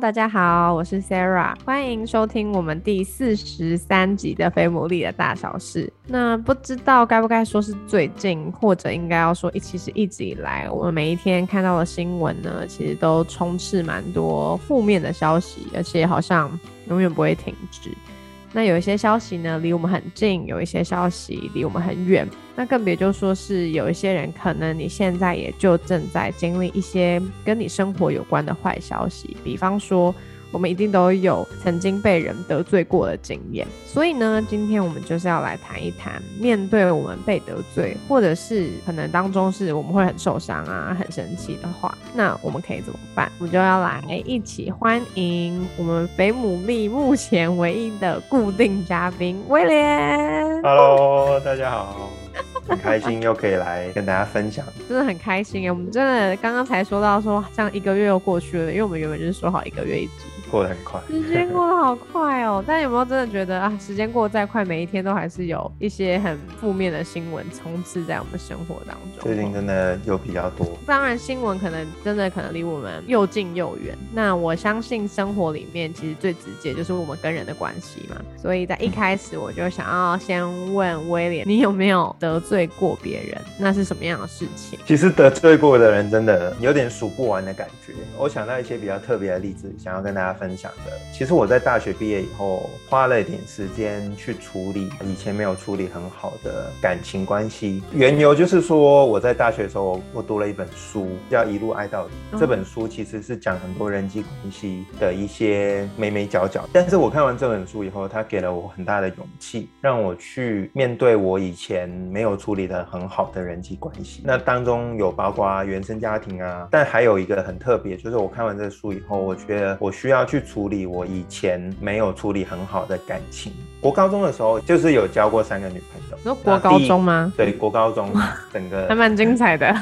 大家好，我是 Sarah，欢迎收听我们第四十三集的《非牡蛎的大小事》。那不知道该不该说是最近，或者应该要说一，其实一直以来，我们每一天看到的新闻呢，其实都充斥蛮多负面的消息，而且好像永远不会停止。那有一些消息呢，离我们很近；有一些消息离我们很远。那更别就说是有一些人，可能你现在也就正在经历一些跟你生活有关的坏消息，比方说。我们一定都有曾经被人得罪过的经验，所以呢，今天我们就是要来谈一谈，面对我们被得罪，或者是可能当中是我们会很受伤啊、很生气的话，那我们可以怎么办？我们就要来一起欢迎我们肥牡蛎目前唯一的固定嘉宾威廉。Hello，大家好。很开心又可以来跟大家分享，真的很开心哎！我们真的刚刚才说到说，像一个月又过去了，因为我们原本就是说好一个月一集。过得很快，时间过得好快哦。但有没有真的觉得啊，时间过得再快，每一天都还是有一些很负面的新闻充斥在我们生活当中？最近真的有比较多。当然，新闻可能真的可能离我们又近又远。那我相信生活里面其实最直接就是我们跟人的关系嘛。所以在一开始我就想要先问威廉，你有没有得罪过别人？那是什么样的事情？其实得罪过的人真的有点数不完的感觉。我想到一些比较特别的例子，想要跟大家。分享的，其实我在大学毕业以后，花了一点时间去处理以前没有处理很好的感情关系。缘由就是说，我在大学的时候，我读了一本书，叫《一路爱到底》。这本书其实是讲很多人际关系的一些眉眉角角。但是我看完这本书以后，它给了我很大的勇气，让我去面对我以前没有处理的很好的人际关系。那当中有包括原生家庭啊，但还有一个很特别，就是我看完这书以后，我觉得我需要。去处理我以前没有处理很好的感情。国高中的时候，就是有交过三个女朋友。说国高中吗？对，国高中 整个还蛮精彩的。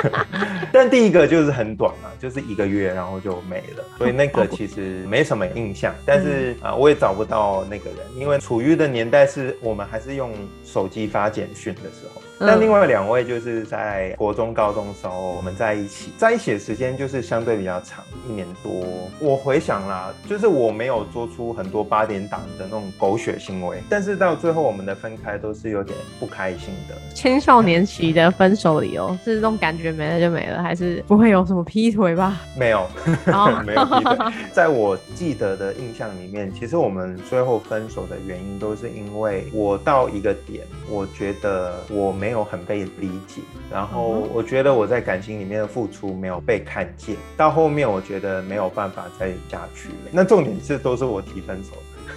但第一个就是很短嘛，就是一个月，然后就没了。所以那个其实没什么印象。但是啊，我也找不到那个人，因为处于的年代是我们还是用手机发简讯的时候。但另外两位就是在国中、高中的时候，我们在一起，在一起的时间就是相对比较长，一年多。我回想啦，就是我没有做出很多八点档的那种狗血行为，但是到最后我们的分开都是有点不开心的。青少年期的分手理由是这种感觉没了就没了，还是不会有什么劈腿吧？没有，没有劈腿。在我记得的印象里面，其实我们最后分手的原因都是因为我到一个点，我觉得我没。没有很被理解，然后我觉得我在感情里面的付出没有被看见，到后面我觉得没有办法再下去。了。那重点是都是我提分手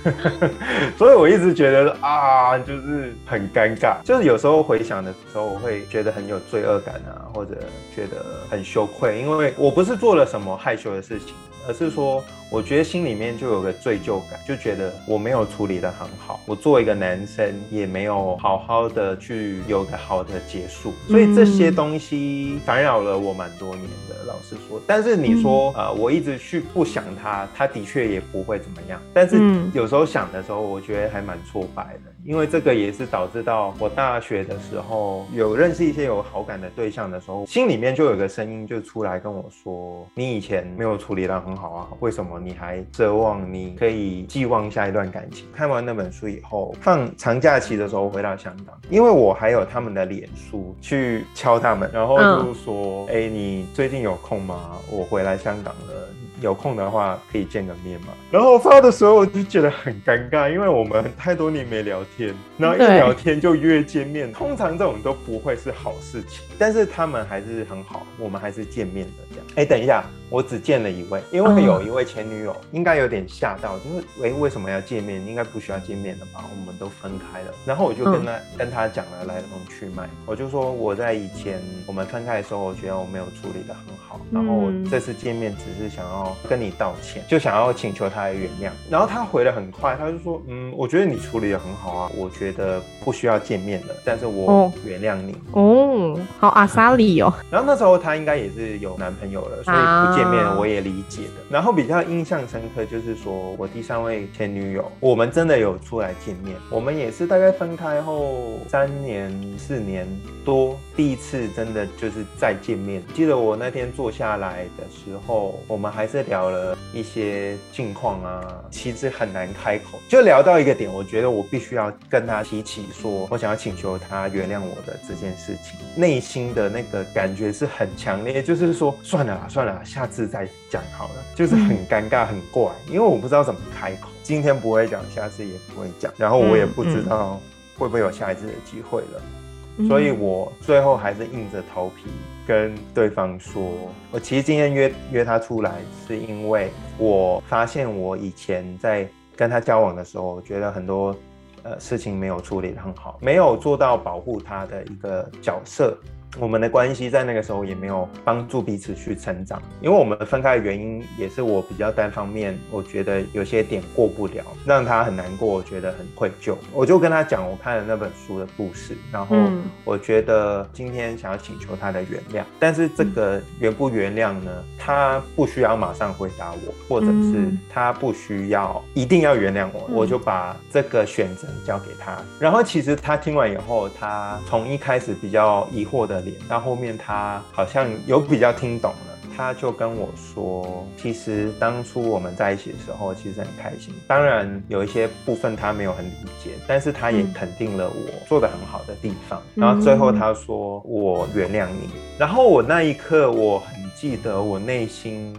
的，所以我一直觉得啊，就是很尴尬。就是有时候回想的时候，我会觉得很有罪恶感啊，或者觉得很羞愧，因为我不是做了什么害羞的事情，而是说。我觉得心里面就有个罪疚感，就觉得我没有处理得很好，我作为一个男生也没有好好的去有个好的结束，所以这些东西烦扰了我蛮多年的。老实说，但是你说呃，我一直去不想他，他的确也不会怎么样。但是有时候想的时候，我觉得还蛮挫败的，因为这个也是导致到我大学的时候有认识一些有好感的对象的时候，心里面就有个声音就出来跟我说：“你以前没有处理得很好啊，为什么？”你还奢望你可以寄望下一段感情？看完那本书以后，放长假期的时候回到香港，因为我还有他们的脸书去敲他们，然后就说：“哎，你最近有空吗？我回来香港了。”有空的话可以见个面嘛？然后发的时候我就觉得很尴尬，因为我们太多年没聊天，然后一聊天就约见面，通常这种都不会是好事情。但是他们还是很好，我们还是见面的这样。哎，等一下，我只见了一位，因为有一位前女友应该有点吓到，就是喂，为什么要见面？应该不需要见面的吧？我们都分开了。然后我就跟他跟他讲了来龙去脉，我就说我在以前我们分开的时候，我觉得我没有处理的很好，然后这次见面只是想要。跟你道歉，就想要请求他的原谅。然后他回的很快，他就说，嗯，我觉得你处理的很好啊，我觉得不需要见面了，但是我原谅你。哦，好阿萨里哦。然后那时候他应该也是有男朋友了，所以不见面我也理解的。然后比较印象深刻就是说我第三位前女友，我们真的有出来见面，我们也是大概分开后三年四年多，第一次真的就是再见面。记得我那天坐下来的时候，我们还是聊了一些近况啊，其实很难开口，就聊到一个点，我觉得我必须要跟他提起，说我想要请求他原谅我的这件事情，内心的那个感觉是很强烈，就是说算了啦，算了，下次再讲好了，就是很尴尬，很怪，因为我不知道怎么开口，今天不会讲，下次也不会讲，然后我也不知道会不会有下一次的机会了，所以我最后还是硬着头皮跟对方说，我其实今天约约他出来，是因为我发现我以前在跟他交往的时候，我觉得很多呃事情没有处理得很好，没有做到保护他的一个角色。我们的关系在那个时候也没有帮助彼此去成长，因为我们分开的原因也是我比较单方面，我觉得有些点过不了，让他很难过，我觉得很愧疚。我就跟他讲我看了那本书的故事，然后我觉得今天想要请求他的原谅，但是这个原不原谅呢？他不需要马上回答我，或者是他不需要一定要原谅我，我就把这个选择交给他。然后其实他听完以后，他从一开始比较疑惑的。到后面，他好像有比较听懂了，他就跟我说，其实当初我们在一起的时候，其实很开心。当然有一些部分他没有很理解，但是他也肯定了我做的很好的地方。然后最后他说我原谅你。然后我那一刻我很记得，我内心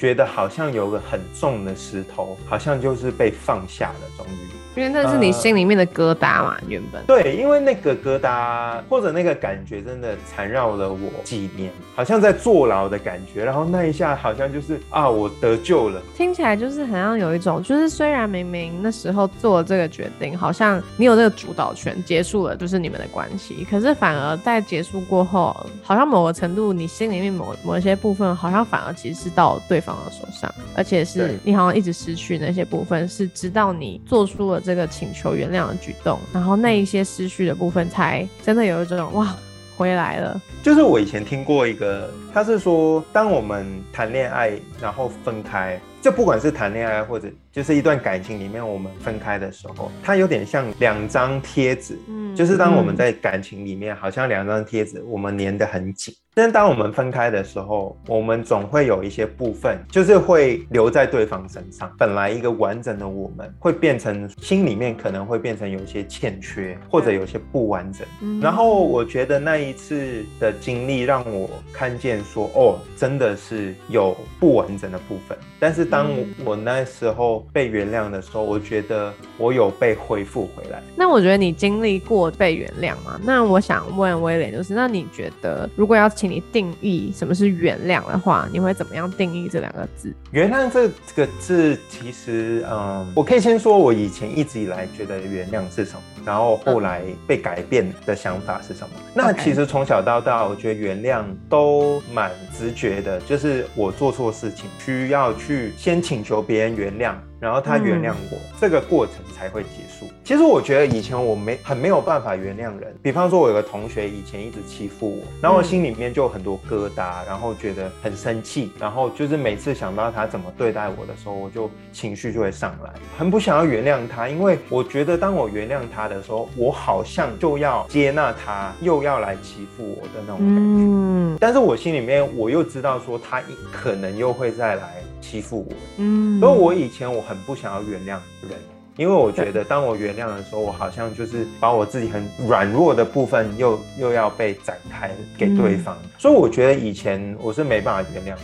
觉得好像有个很重的石头，好像就是被放下了，终于。因为那是你心里面的疙瘩嘛，原本对，因为那个疙瘩或者那个感觉真的缠绕了我几年，好像在坐牢的感觉。然后那一下好像就是啊，我得救了。听起来就是好像有一种，就是虽然明明那时候做了这个决定，好像你有这个主导权，结束了就是你们的关系，可是反而在结束过后，好像某个程度你心里面某某一些部分，好像反而其实是到对方的手上，而且是你好像一直失去那些部分，是直到你做出了。这个请求原谅的举动，然后那一些失去的部分，才真的有一种哇，回来了。就是我以前听过一个，他是说，当我们谈恋爱然后分开，就不管是谈恋爱或者就是一段感情里面，我们分开的时候，它有点像两张贴纸，嗯，就是当我们在感情里面，好像两张贴纸，我们粘得很紧。但当我们分开的时候，我们总会有一些部分，就是会留在对方身上。本来一个完整的我们，会变成心里面可能会变成有一些欠缺，或者有些不完整。然后我觉得那一次的经历让我看见说，哦，真的是有不完整的部分。但是当我那时候被原谅的时候，我觉得我有被恢复回来。那我觉得你经历过被原谅吗？那我想问威廉，就是那你觉得如果要请你定义什么是原谅的话，你会怎么样定义这两个字？原谅这个字，其实，嗯，我可以先说，我以前一直以来觉得原谅是什么，然后后来被改变的想法是什么。那其实从小到大，我觉得原谅都蛮直觉的，就是我做错事情，需要去先请求别人原谅。然后他原谅我，这个过程才会结束。其实我觉得以前我没很没有办法原谅人，比方说我有个同学以前一直欺负我，然后我心里面就有很多疙瘩，然后觉得很生气，然后就是每次想到他怎么对待我的时候，我就情绪就会上来，很不想要原谅他，因为我觉得当我原谅他的时候，我好像就要接纳他又要来欺负我的那种感觉。嗯，但是我心里面我又知道说他可能又会再来。欺负我，嗯，所以我以前我很不想要原谅人，因为我觉得当我原谅的时候，我好像就是把我自己很软弱的部分又又要被展开给对方，所以我觉得以前我是没办法原谅人，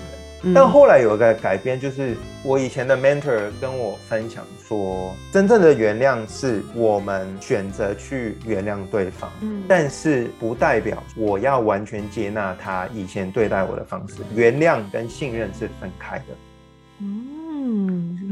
但后来有一个改变，就是我以前的 mentor 跟我分享说，真正的原谅是我们选择去原谅对方，嗯，但是不代表我要完全接纳他以前对待我的方式，原谅跟信任是分开的。嗯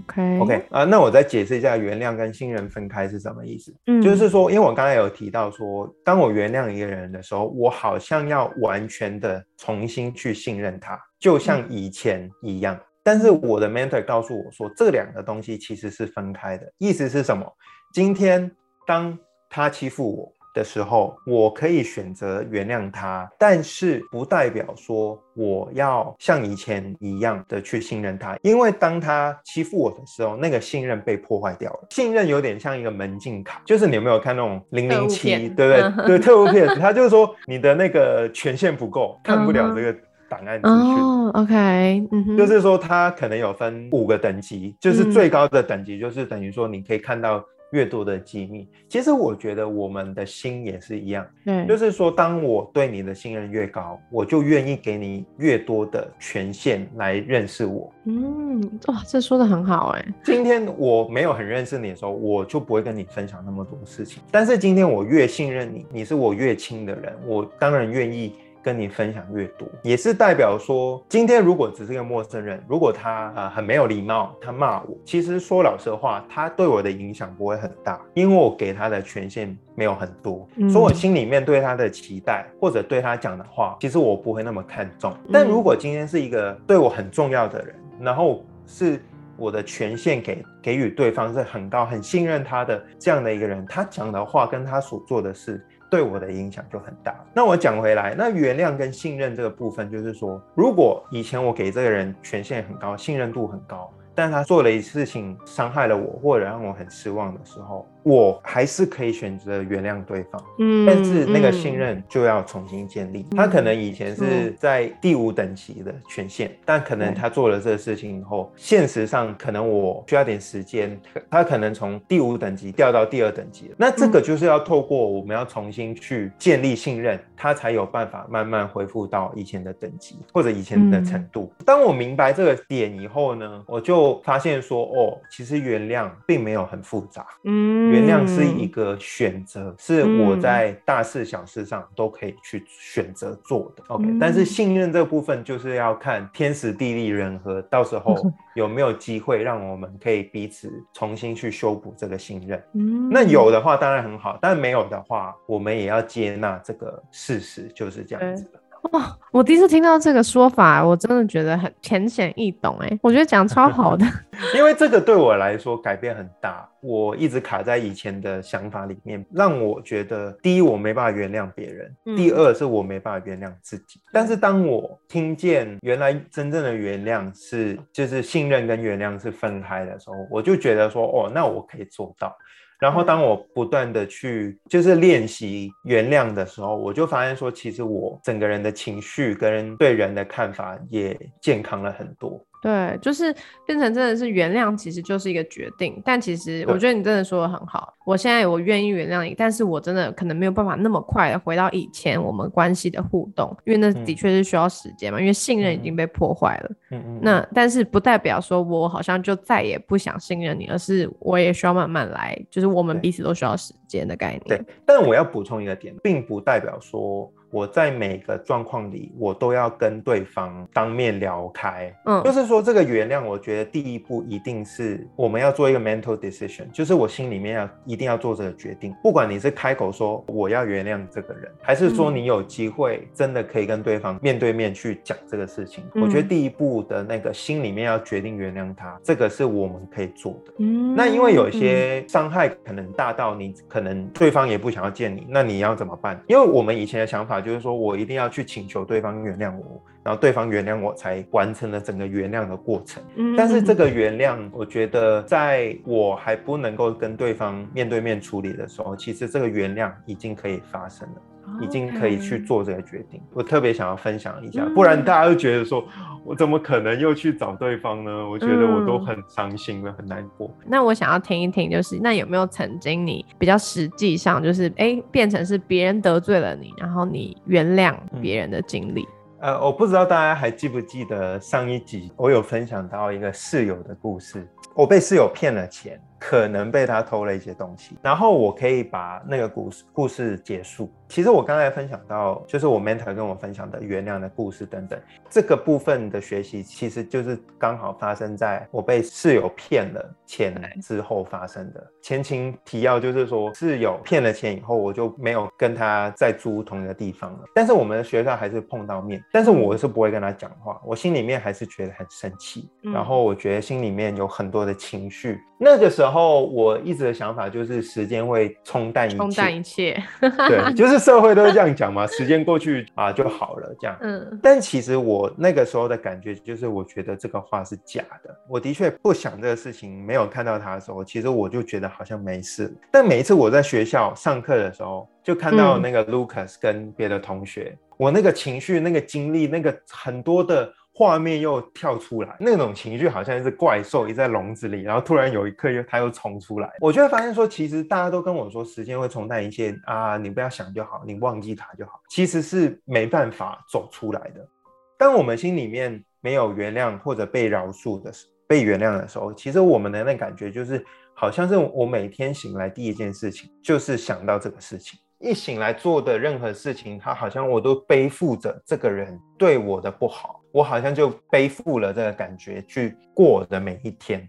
，OK OK 啊，那我再解释一下，原谅跟信任分开是什么意思？嗯，就是说，因为我刚才有提到说，当我原谅一个人的时候，我好像要完全的重新去信任他，就像以前一样。但是我的 mentor 告诉我说，这两个东西其实是分开的。意思是什么？今天当他欺负我。的时候，我可以选择原谅他，但是不代表说我要像以前一样的去信任他，因为当他欺负我的时候，那个信任被破坏掉了。信任有点像一个门禁卡，就是你有没有看那种零零七，对不对？对，特务片，他就是说你的那个权限不够，看不了这个档案资讯。哦，OK，就是说他可能有分五个等级，就是最高的等级就是等于说你可以看到。越多的机密，其实我觉得我们的心也是一样，嗯，就是说，当我对你的信任越高，我就愿意给你越多的权限来认识我。嗯，哇，这说的很好哎。今天我没有很认识你的时候，我就不会跟你分享那么多事情。但是今天我越信任你，你是我越亲的人，我当然愿意。跟你分享越多，也是代表说，今天如果只是个陌生人，如果他呃很没有礼貌，他骂我，其实说老实话，他对我的影响不会很大，因为我给他的权限没有很多，所以我心里面对他的期待或者对他讲的话，其实我不会那么看重。但如果今天是一个对我很重要的人，然后是我的权限给给予对方是很高、很信任他的这样的一个人，他讲的话跟他所做的事。对我的影响就很大。那我讲回来，那原谅跟信任这个部分，就是说，如果以前我给这个人权限很高，信任度很高。但他做了一次事情伤害了我，或者让我很失望的时候，我还是可以选择原谅对方。嗯，但是那个信任就要重新建立。他可能以前是在第五等级的权限，但可能他做了这个事情以后，现实上可能我需要点时间，他可能从第五等级掉到第二等级。那这个就是要透过我们要重新去建立信任，他才有办法慢慢恢复到以前的等级或者以前的程度。当我明白这个点以后呢，我就。发现说哦，其实原谅并没有很复杂，嗯，原谅是一个选择，是我在大事小事上都可以去选择做的。OK，但是信任这部分就是要看天时地利人和，到时候 有没有机会让我们可以彼此重新去修补这个信任。嗯，那有的话当然很好，但没有的话，我们也要接纳这个事实就是这样子的。哇，我第一次听到这个说法，我真的觉得很浅显易懂哎，我觉得讲超好的。因为这个对我来说改变很大，我一直卡在以前的想法里面，让我觉得第一我没办法原谅别人，第二是我没办法原谅自己。但是当我听见原来真正的原谅是就是信任跟原谅是分开的时候，我就觉得说哦，那我可以做到。然后，当我不断的去就是练习原谅的时候，我就发现说，其实我整个人的情绪跟对人的看法也健康了很多。对，就是变成真的是原谅，其实就是一个决定。但其实我觉得你真的说的很好。我现在我愿意原谅你，但是我真的可能没有办法那么快的回到以前我们关系的互动，因为那的确是需要时间嘛，因为信任已经被破坏了。嗯嗯。那但是不代表说我好像就再也不想信任你，而是我也需要慢慢来，就是我们彼此都需要时间的概念。对。但我要补充一个点，并不代表说。我在每个状况里，我都要跟对方当面聊开。嗯，就是说这个原谅，我觉得第一步一定是我们要做一个 mental decision，就是我心里面要一定要做这个决定。不管你是开口说我要原谅这个人，还是说你有机会真的可以跟对方面对面去讲这个事情，我觉得第一步的那个心里面要决定原谅他，这个是我们可以做的。嗯，那因为有一些伤害可能大到你可能对方也不想要见你，那你要怎么办？因为我们以前的想法。就是说我一定要去请求对方原谅我，然后对方原谅我才完成了整个原谅的过程。但是这个原谅，我觉得在我还不能够跟对方面对面处理的时候，其实这个原谅已经可以发生了。已经可以去做这个决定，我特别想要分享一下，不然大家都觉得说，我怎么可能又去找对方呢？我觉得我都很伤心了，很难过。那我想要听一听，就是那有没有曾经你比较实际上，就是哎变成是别人得罪了你，然后你原谅别人的经历？呃，我不知道大家还记不记得上一集我有分享到一个室友的故事。我被室友骗了钱。可能被他偷了一些东西，然后我可以把那个故事故事结束。其实我刚才分享到，就是我 mentor 跟我分享的原谅的故事等等，这个部分的学习，其实就是刚好发生在我被室友骗了钱之后发生的。前情提要就是说，室友骗了钱以后，我就没有跟他再租同一个地方了。但是我们的学校还是碰到面，但是我是不会跟他讲话，我心里面还是觉得很生气，然后我觉得心里面有很多的情绪。那个时候我一直的想法就是时间会冲淡一切，冲淡一切，对，就是社会都是这样讲嘛，时间过去啊就好了这样。嗯，但其实我那个时候的感觉就是，我觉得这个话是假的。我的确不想这个事情，没有看到他的时候，其实我就觉得好像没事。但每一次我在学校上课的时候，就看到那个 Lucas 跟别的同学，我那个情绪、那个经历、那个很多的。画面又跳出来，那种情绪好像是怪兽也在笼子里，然后突然有一刻又它又冲出来，我就会发现说，其实大家都跟我说时间会冲淡一切啊，你不要想就好，你忘记它就好，其实是没办法走出来的。当我们心里面没有原谅或者被饶恕的时，被原谅的时候，其实我们的那感觉就是，好像是我每天醒来第一件事情就是想到这个事情。一醒来做的任何事情，他好像我都背负着这个人对我的不好，我好像就背负了这个感觉去过的每一天。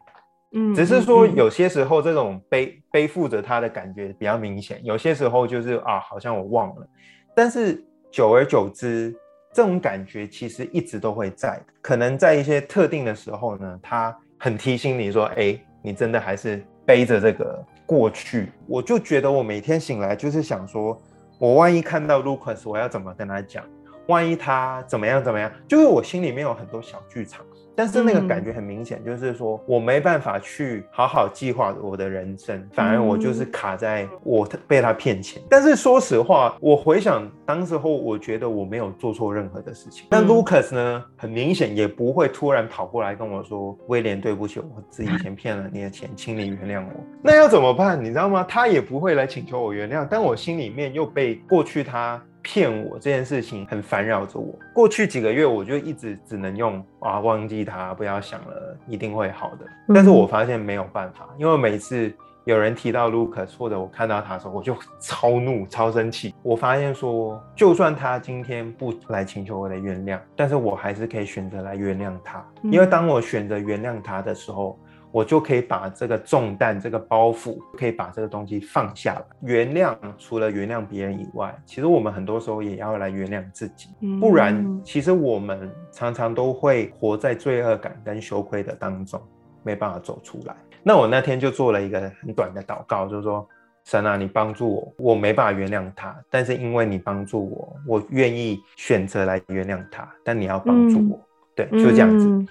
嗯，只是说有些时候这种背背负着他的感觉比较明显，有些时候就是啊，好像我忘了。但是久而久之，这种感觉其实一直都会在。可能在一些特定的时候呢，他很提醒你说：“哎，你真的还是背着这个。”过去，我就觉得我每天醒来就是想说，我万一看到 Lucas，我要怎么跟他讲？万一他怎么样怎么样？就是我心里面有很多小剧场。但是那个感觉很明显，就是说我没办法去好好计划我的人生，反而我就是卡在我被他骗钱。但是说实话，我回想当时候，我觉得我没有做错任何的事情。那 Lucas 呢，很明显也不会突然跑过来跟我说：“威廉，对不起，我自己以前骗了你的钱，请你原谅我。”那要怎么办？你知道吗？他也不会来请求我原谅，但我心里面又被过去他。骗我这件事情很烦扰着我。过去几个月，我就一直只能用啊，忘记他，不要想了，一定会好的。但是我发现没有办法，因为每次有人提到 Lucas 或者我看到他的时候，我就超怒、超生气。我发现说，就算他今天不来请求我的原谅，但是我还是可以选择来原谅他，因为当我选择原谅他的时候。我就可以把这个重担、这个包袱，可以把这个东西放下来。原谅除了原谅别人以外，其实我们很多时候也要来原谅自己，不然其实我们常常都会活在罪恶感跟羞愧的当中，没办法走出来。那我那天就做了一个很短的祷告，就是说：神啊，你帮助我，我没办法原谅他，但是因为你帮助我，我愿意选择来原谅他。但你要帮助我。对，就这样子，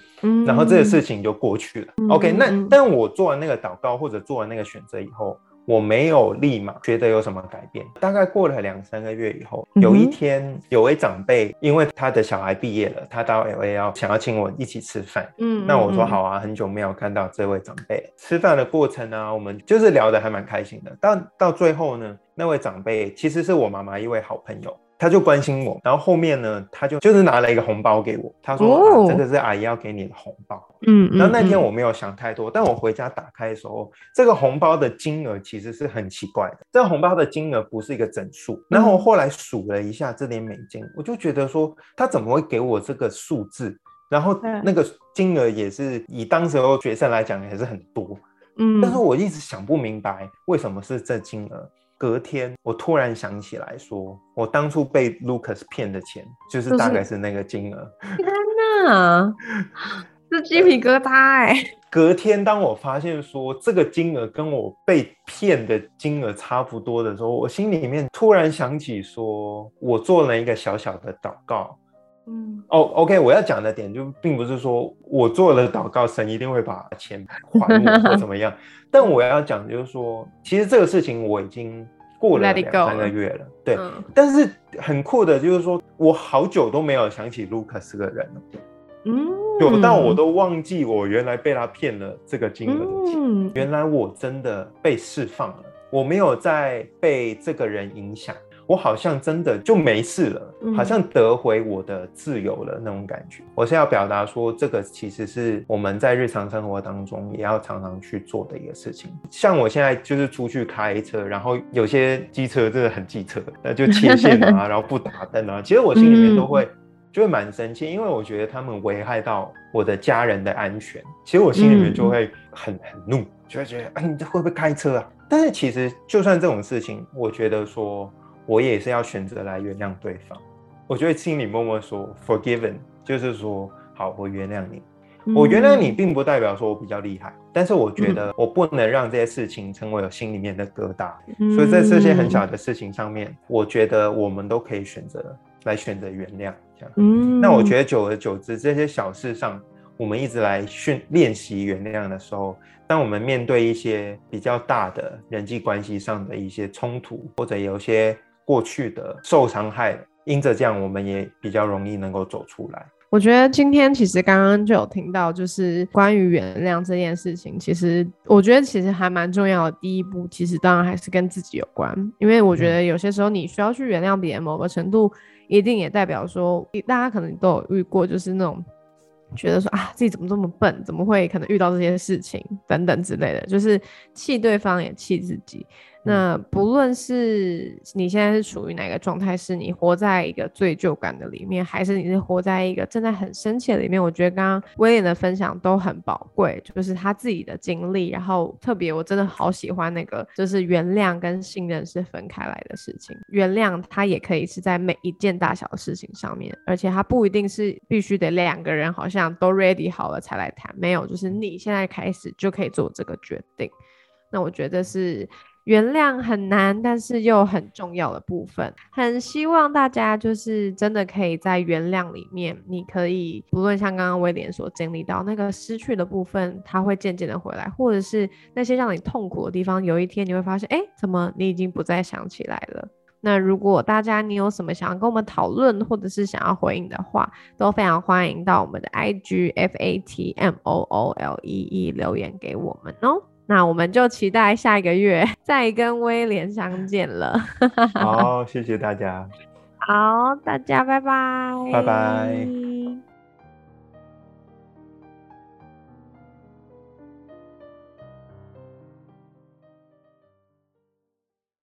然后这个事情就过去了。OK，那但我做完那个祷告或者做完那个选择以后，我没有立马觉得有什么改变。大概过了两三个月以后，有一天有位长辈，因为他的小孩毕业了，他到 LA 想要请我一起吃饭。嗯，那我说好啊，很久没有看到这位长辈。吃饭的过程呢，我们就是聊得还蛮开心的。到到最后呢，那位长辈其实是我妈妈一位好朋友。他就关心我，然后后面呢，他就就是拿了一个红包给我，他说：“这个是阿姨要给你的红包。”嗯，然后那天我没有想太多，但我回家打开的时候，这个红包的金额其实是很奇怪的。这个红包的金额不是一个整数，然后我后来数了一下这点美金，我就觉得说他怎么会给我这个数字？然后那个金额也是以当时候学生来讲也是很多，嗯，但是我一直想不明白为什么是这金额。隔天，我突然想起来，说我当初被 Lucas 骗的钱，就是大概是那个金额。天哪，是鸡皮疙瘩哎！隔天，当我发现说这个金额跟我被骗的金额差不多的时候，我心里面突然想起，说我做了一个小小的祷告。嗯，哦，OK，我要讲的点就并不是说我做了祷告，神一定会把钱还我或怎么样。但我要讲就是说，其实这个事情我已经过了两三个月了，对。但是很酷的就是说，我好久都没有想起卢卡斯个人了，嗯，有到我都忘记我原来被他骗了这个金额的钱。原来我真的被释放了，我没有再被这个人影响。我好像真的就没事了，好像得回我的自由了那种感觉。我是要表达说，这个其实是我们在日常生活当中也要常常去做的一个事情。像我现在就是出去开车，然后有些机车真的很机车，那就切线啊，然后不打灯啊，其实我心里面都会就会蛮生气，因为我觉得他们危害到我的家人的安全，其实我心里面就会很很怒，就会觉得，哎，你这会不会开车啊？但是其实就算这种事情，我觉得说。我也是要选择来原谅对方，我就会心里默默说 forgiven，就是说好，我原谅你。我原谅你，并不代表说我比较厉害，但是我觉得我不能让这些事情成为我心里面的疙瘩。所以在这些很小的事情上面，我觉得我们都可以选择来选择原谅。这样，嗯，那我觉得久而久之，这些小事上，我们一直来训练习原谅的时候。当我们面对一些比较大的人际关系上的一些冲突，或者有些过去的受伤害，因着这样，我们也比较容易能够走出来。我觉得今天其实刚刚就有听到，就是关于原谅这件事情，其实我觉得其实还蛮重要的。第一步，其实当然还是跟自己有关，因为我觉得有些时候你需要去原谅别人，某个程度一定也代表说，大家可能都有遇过，就是那种。觉得说啊，自己怎么这么笨，怎么会可能遇到这些事情等等之类的，就是气对方也气自己。那不论是你现在是处于哪个状态，是你活在一个罪疚感的里面，还是你是活在一个正在很生气的里面，我觉得刚刚威廉的分享都很宝贵，就是他自己的经历，然后特别我真的好喜欢那个，就是原谅跟信任是分开来的事情，原谅他也可以是在每一件大小的事情上面，而且他不一定是必须得两个人好像都 ready 好了才来谈，没有，就是你现在开始就可以做这个决定，那我觉得是。原谅很难，但是又很重要的部分。很希望大家就是真的可以在原谅里面，你可以不论像刚刚威廉所经历到那个失去的部分，它会渐渐的回来，或者是那些让你痛苦的地方，有一天你会发现，哎，怎么你已经不再想起来了？那如果大家你有什么想要跟我们讨论，或者是想要回应的话，都非常欢迎到我们的 I G F A T M O O L E E 留言给我们哦。那我们就期待下一个月 再跟威廉相见了。好，谢谢大家。好，大家拜拜。拜拜。